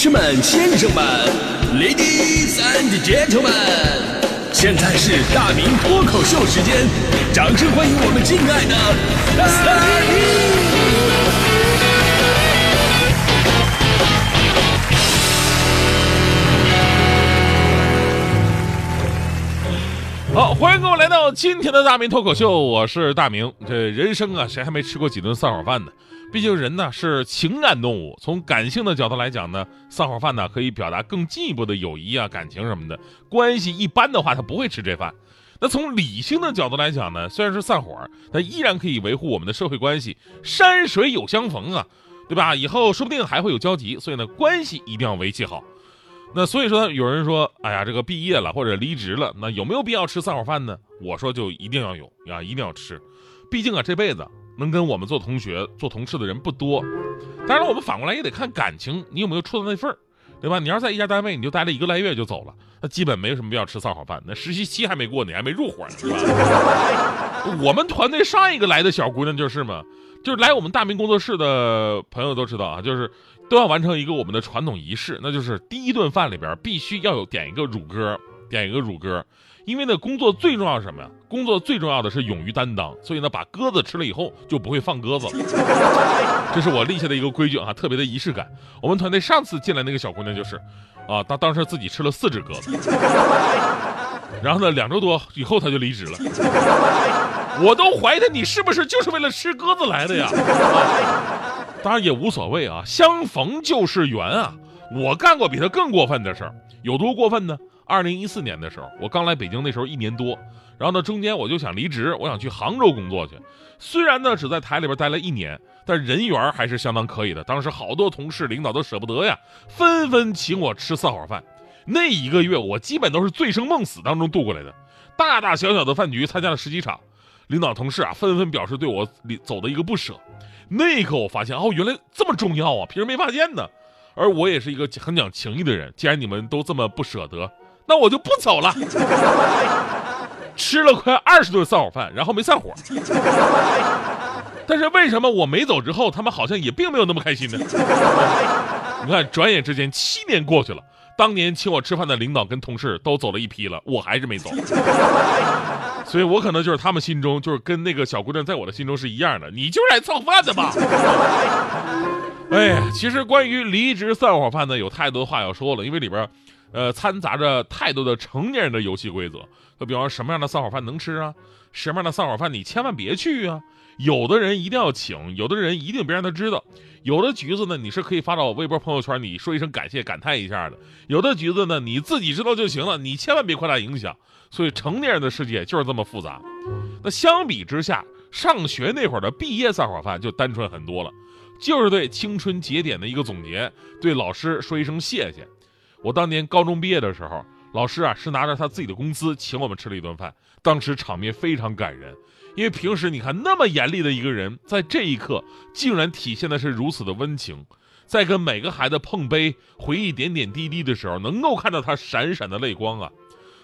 士们、先生们，Ladies and Gentlemen，现在是大明脱口秀时间，掌声欢迎我们敬爱的大明！好，欢迎各位来到今天的大明脱口秀，我是大明。这人生啊，谁还没吃过几顿散伙饭呢？毕竟人呢是情感动物，从感性的角度来讲呢，散伙饭呢可以表达更进一步的友谊啊、感情什么的。关系一般的话，他不会吃这饭。那从理性的角度来讲呢，虽然是散伙，但依然可以维护我们的社会关系。山水有相逢啊，对吧？以后说不定还会有交集，所以呢，关系一定要维系好。那所以说，有人说，哎呀，这个毕业了或者离职了，那有没有必要吃散伙饭呢？我说就一定要有啊，一定要吃。毕竟啊，这辈子。能跟我们做同学、做同事的人不多，当然了，我们反过来也得看感情，你有没有处到那份儿，对吧？你要是在一家单位，你就待了一个来月就走了，那基本没有什么必要吃散伙饭。那实习期还没过，你还没入伙呢，是吧？我们团队上一个来的小姑娘就是嘛，就是来我们大明工作室的朋友都知道啊，就是都要完成一个我们的传统仪式，那就是第一顿饭里边必须要有点一个乳鸽，点一个乳鸽。因为呢，工作最重要是什么呀？工作最重要的是勇于担当，所以呢，把鸽子吃了以后就不会放鸽子。这是我立下的一个规矩啊，特别的仪式感。我们团队上次进来那个小姑娘就是，啊，她当时自己吃了四只鸽子，然后呢，两周多以后她就离职了。我都怀疑她，你是不是就是为了吃鸽子来的呀？当然也无所谓啊，相逢就是缘啊。我干过比她更过分的事儿，有多过分呢？二零一四年的时候，我刚来北京，那时候一年多，然后呢，中间我就想离职，我想去杭州工作去。虽然呢只在台里边待了一年，但人缘还是相当可以的。当时好多同事领导都舍不得呀，纷纷请我吃散伙饭。那一个月，我基本都是醉生梦死当中度过来的，大大小小的饭局参加了十几场，领导同事啊纷纷表示对我走的一个不舍。那一刻，我发现哦，原来这么重要啊，平时没发现呢。而我也是一个很讲情义的人，既然你们都这么不舍得。那我就不走了，吃了快二十顿散伙饭，然后没散伙。但是为什么我没走之后，他们好像也并没有那么开心呢？你看，转眼之间七年过去了，当年请我吃饭的领导跟同事都走了一批了，我还是没走。所以我可能就是他们心中就是跟那个小姑娘在我的心中是一样的，你就是来蹭饭的吧？哎呀，其实关于离职散伙饭呢，有太多话要说了，因为里边。呃，掺杂着太多的成年人的游戏规则，就比方说什么样的散伙饭能吃啊，什么样的散伙饭你千万别去啊。有的人一定要请，有的人一定别让他知道。有的局子呢，你是可以发到微博、朋友圈，你说一声感谢、感叹一下的。有的局子呢，你自己知道就行了，你千万别扩大影响。所以成年人的世界就是这么复杂。那相比之下，上学那会儿的毕业散伙饭就单纯很多了，就是对青春节点的一个总结，对老师说一声谢谢。我当年高中毕业的时候，老师啊是拿着他自己的工资请我们吃了一顿饭，当时场面非常感人。因为平时你看那么严厉的一个人，在这一刻竟然体现的是如此的温情，在跟每个孩子碰杯回忆点点滴滴的时候，能够看到他闪闪的泪光啊。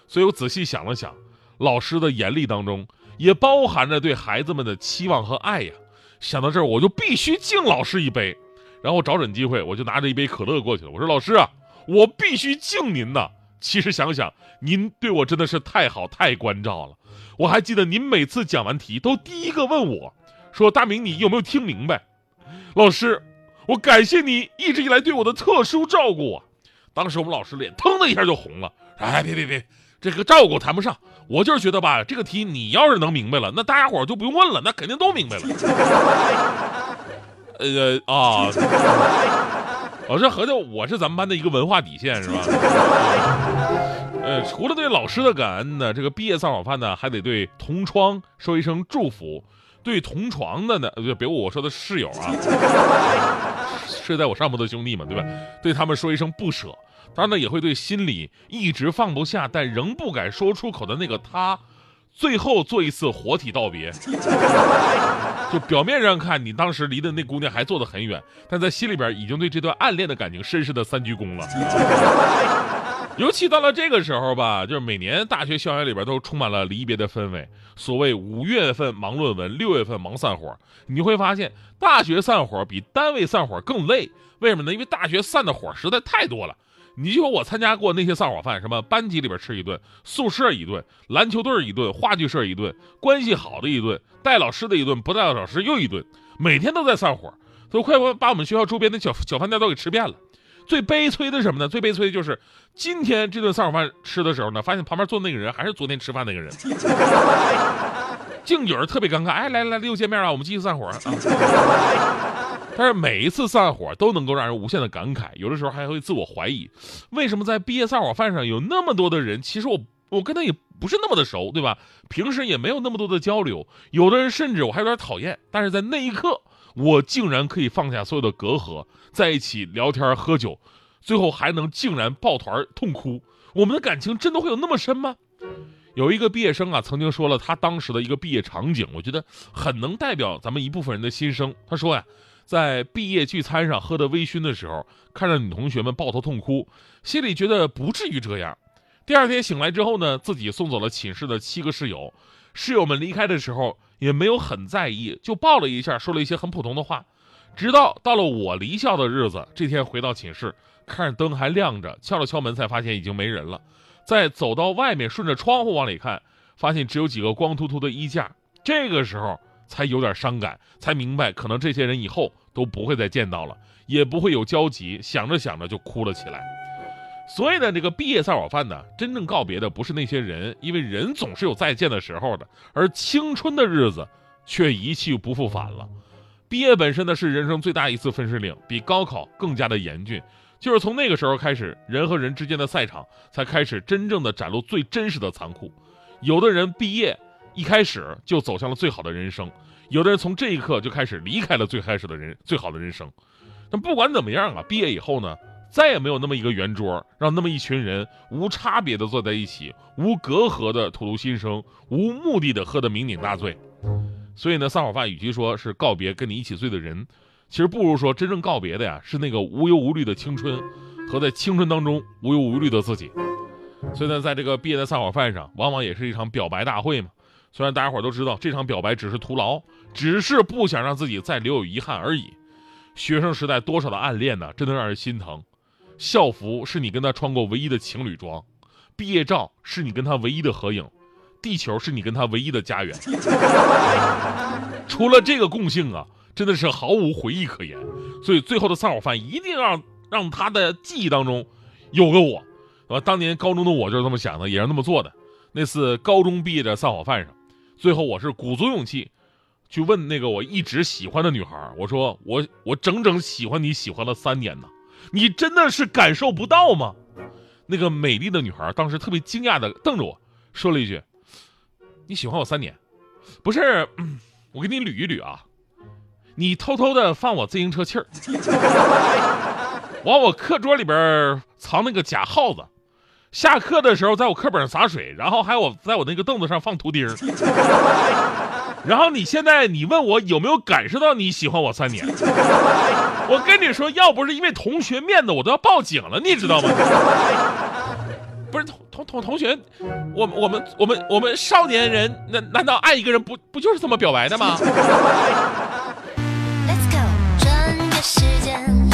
所以我仔细想了想，老师的严厉当中也包含着对孩子们的期望和爱呀。想到这儿，我就必须敬老师一杯，然后找准机会，我就拿着一杯可乐过去了。我说：“老师啊。”我必须敬您呐！其实想想，您对我真的是太好、太关照了。我还记得您每次讲完题，都第一个问我，说：“大明，你有没有听明白？”老师，我感谢你一直以来对我的特殊照顾啊！当时我们老师脸腾的一下就红了，哎，别别别，这个照顾谈不上，我就是觉得吧，这个题你要是能明白了，那大家伙就不用问了，那肯定都明白了。呃啊。老师合着我是咱们班的一个文化底线是吧？呃，除了对老师的感恩呢，这个毕业散伙饭呢，还得对同窗说一声祝福，对同床的呢，就比如我说的室友啊，睡在我上铺的兄弟们，对吧？对他们说一声不舍，当然呢，也会对心里一直放不下但仍不敢说出口的那个他。最后做一次活体道别，就表面上看，你当时离的那姑娘还坐得很远，但在心里边已经对这段暗恋的感情深深的三鞠躬了。尤其到了这个时候吧，就是每年大学校园里边都充满了离别的氛围。所谓五月份忙论文，六月份忙散伙，你会发现大学散伙比单位散伙更累。为什么呢？因为大学散的伙实在太多了。你就说我参加过那些散伙饭，什么班级里边吃一顿，宿舍一顿，篮球队一顿，话剧社一顿，关系好的一顿，带老师的一顿，不带老师又一顿，每天都在散伙，都快把我们学校周边的小小饭店都给吃遍了。最悲催的是什么呢？最悲催的就是今天这顿散伙饭吃的时候呢，发现旁边坐那个人还是昨天吃饭那个人，竟有人特别尴尬。哎，来来来，又见面了，我们继续散伙啊！但是每一次散伙都能够让人无限的感慨，有的时候还会自我怀疑，为什么在毕业散伙饭上有那么多的人，其实我我跟他也不是那么的熟，对吧？平时也没有那么多的交流，有的人甚至我还有点讨厌，但是在那一刻。我竟然可以放下所有的隔阂，在一起聊天喝酒，最后还能竟然抱团痛哭。我们的感情真的会有那么深吗？有一个毕业生啊，曾经说了他当时的一个毕业场景，我觉得很能代表咱们一部分人的心声。他说呀，在毕业聚餐上喝得微醺的时候，看着女同学们抱头痛哭，心里觉得不至于这样。第二天醒来之后呢，自己送走了寝室的七个室友，室友们离开的时候。也没有很在意，就抱了一下，说了一些很普通的话。直到到了我离校的日子，这天回到寝室，看着灯还亮着，敲了敲门，才发现已经没人了。再走到外面，顺着窗户往里看，发现只有几个光秃秃的衣架。这个时候才有点伤感，才明白可能这些人以后都不会再见到了，也不会有交集。想着想着就哭了起来。所以呢，这个毕业散伙饭呢，真正告别的不是那些人，因为人总是有再见的时候的，而青春的日子却一去不复返了。毕业本身呢是人生最大一次分水岭，比高考更加的严峻。就是从那个时候开始，人和人之间的赛场才开始真正的展露最真实的残酷。有的人毕业一开始就走向了最好的人生，有的人从这一刻就开始离开了最开始的人最好的人生。但不管怎么样啊，毕业以后呢？再也没有那么一个圆桌，让那么一群人无差别的坐在一起，无隔阂的吐露心声，无目的的喝得酩酊大醉。所以呢，散伙饭与其说是告别跟你一起醉的人，其实不如说真正告别的呀，是那个无忧无虑的青春和在青春当中无忧无虑的自己。所以呢，在这个毕业的散伙饭上，往往也是一场表白大会嘛。虽然大家伙都知道这场表白只是徒劳，只是不想让自己再留有遗憾而已。学生时代多少的暗恋呢，真的让人心疼。校服是你跟他穿过唯一的情侣装，毕业照是你跟他唯一的合影，地球是你跟他唯一的家园。除了这个共性啊，真的是毫无回忆可言。所以最后的散伙饭一定让让他的记忆当中有个我，啊，当年高中的我就是这么想的，也是那么做的。那次高中毕业的散伙饭上，最后我是鼓足勇气去问那个我一直喜欢的女孩，我说我我整整喜欢你喜欢了三年呢。你真的是感受不到吗？那个美丽的女孩当时特别惊讶的瞪着我，说了一句：“你喜欢我三年，不是？我给你捋一捋啊，你偷偷的放我自行车气儿，往我课桌里边藏那个假耗子，下课的时候在我课本上洒水，然后还有我在我那个凳子上放图钉。”然后你现在你问我有没有感受到你喜欢我三年？我跟你说，要不是因为同学面子，我都要报警了，你知道吗？不是同同同同学，我我们我们我们少年人，难难道爱一个人不不就是这么表白的吗？Let's go，转个时间。